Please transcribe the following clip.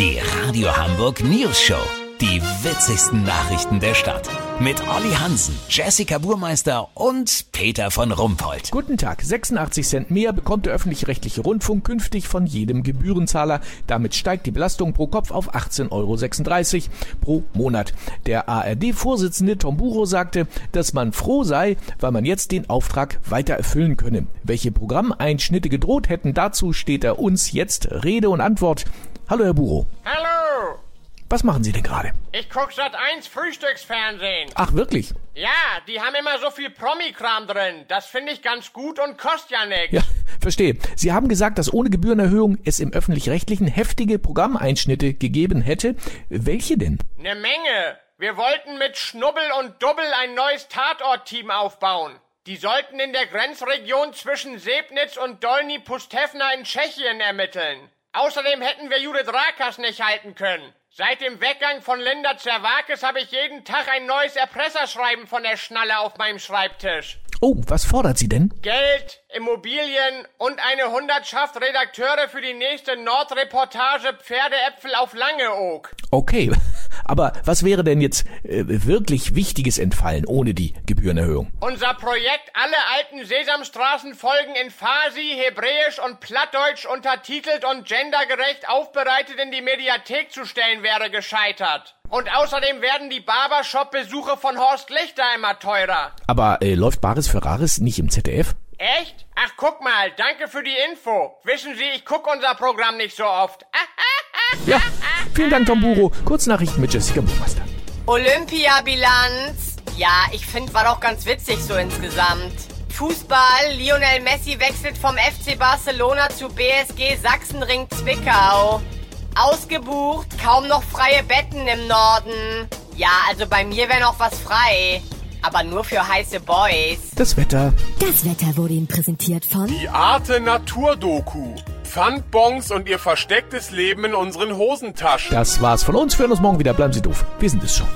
Die Radio Hamburg News Show. Die witzigsten Nachrichten der Stadt. Mit Olli Hansen, Jessica Burmeister und Peter von Rumpold. Guten Tag. 86 Cent mehr bekommt der öffentlich-rechtliche Rundfunk künftig von jedem Gebührenzahler. Damit steigt die Belastung pro Kopf auf 18,36 Euro pro Monat. Der ARD-Vorsitzende Tom Buro sagte, dass man froh sei, weil man jetzt den Auftrag weiter erfüllen könne. Welche Programmeinschnitte gedroht hätten, dazu steht er uns jetzt Rede und Antwort. Hallo, Herr Buro. Hallo! Was machen Sie denn gerade? Ich guck seit eins Frühstücksfernsehen. Ach, wirklich? Ja, die haben immer so viel Promi-Kram drin. Das finde ich ganz gut und kostet ja nichts. Ja, verstehe. Sie haben gesagt, dass ohne Gebührenerhöhung es im öffentlich-rechtlichen heftige Programmeinschnitte gegeben hätte. Welche denn? Ne Menge. Wir wollten mit Schnubbel und Dubbel ein neues Tatort-Team aufbauen. Die sollten in der Grenzregion zwischen Sebnitz und Dolny Pustevna in Tschechien ermitteln. Außerdem hätten wir Judith Rakas nicht halten können. Seit dem Weggang von Linda Zerwakis habe ich jeden Tag ein neues Erpresserschreiben von der Schnalle auf meinem Schreibtisch. Oh, was fordert sie denn? Geld, Immobilien und eine Hundertschaft Redakteure für die nächste Nordreportage Pferdeäpfel auf Langeoog. Okay, aber was wäre denn jetzt äh, wirklich Wichtiges entfallen ohne die Gebührenerhöhung? Unser Projekt, alle alten Sesamstraßenfolgen in Farsi, Hebräisch und Plattdeutsch untertitelt und gendergerecht aufbereitet in die Mediathek zu stellen, wäre gescheitert. Und außerdem werden die Barbershop-Besuche von Horst Lichter immer teurer. Aber äh, läuft Baris Ferraris nicht im ZDF? Echt? Ach, guck mal, danke für die Info. Wissen Sie, ich guck unser Programm nicht so oft. Ja, vielen Dank, Tom Buro. Kurznachrichten mit Jessica Buchmeister. Olympia-Bilanz. Ja, ich finde, war doch ganz witzig so insgesamt. Fußball, Lionel Messi wechselt vom FC Barcelona zu BSG Sachsenring Zwickau. Ausgebucht, kaum noch freie Betten im Norden. Ja, also bei mir wäre noch was frei. Aber nur für heiße Boys. Das Wetter. Das Wetter wurde Ihnen präsentiert von Die Arte Naturdoku. Pfandbons und ihr verstecktes Leben in unseren Hosentaschen. Das war's von uns. Wir hören uns morgen wieder. Bleiben Sie doof. Wir sind es schon.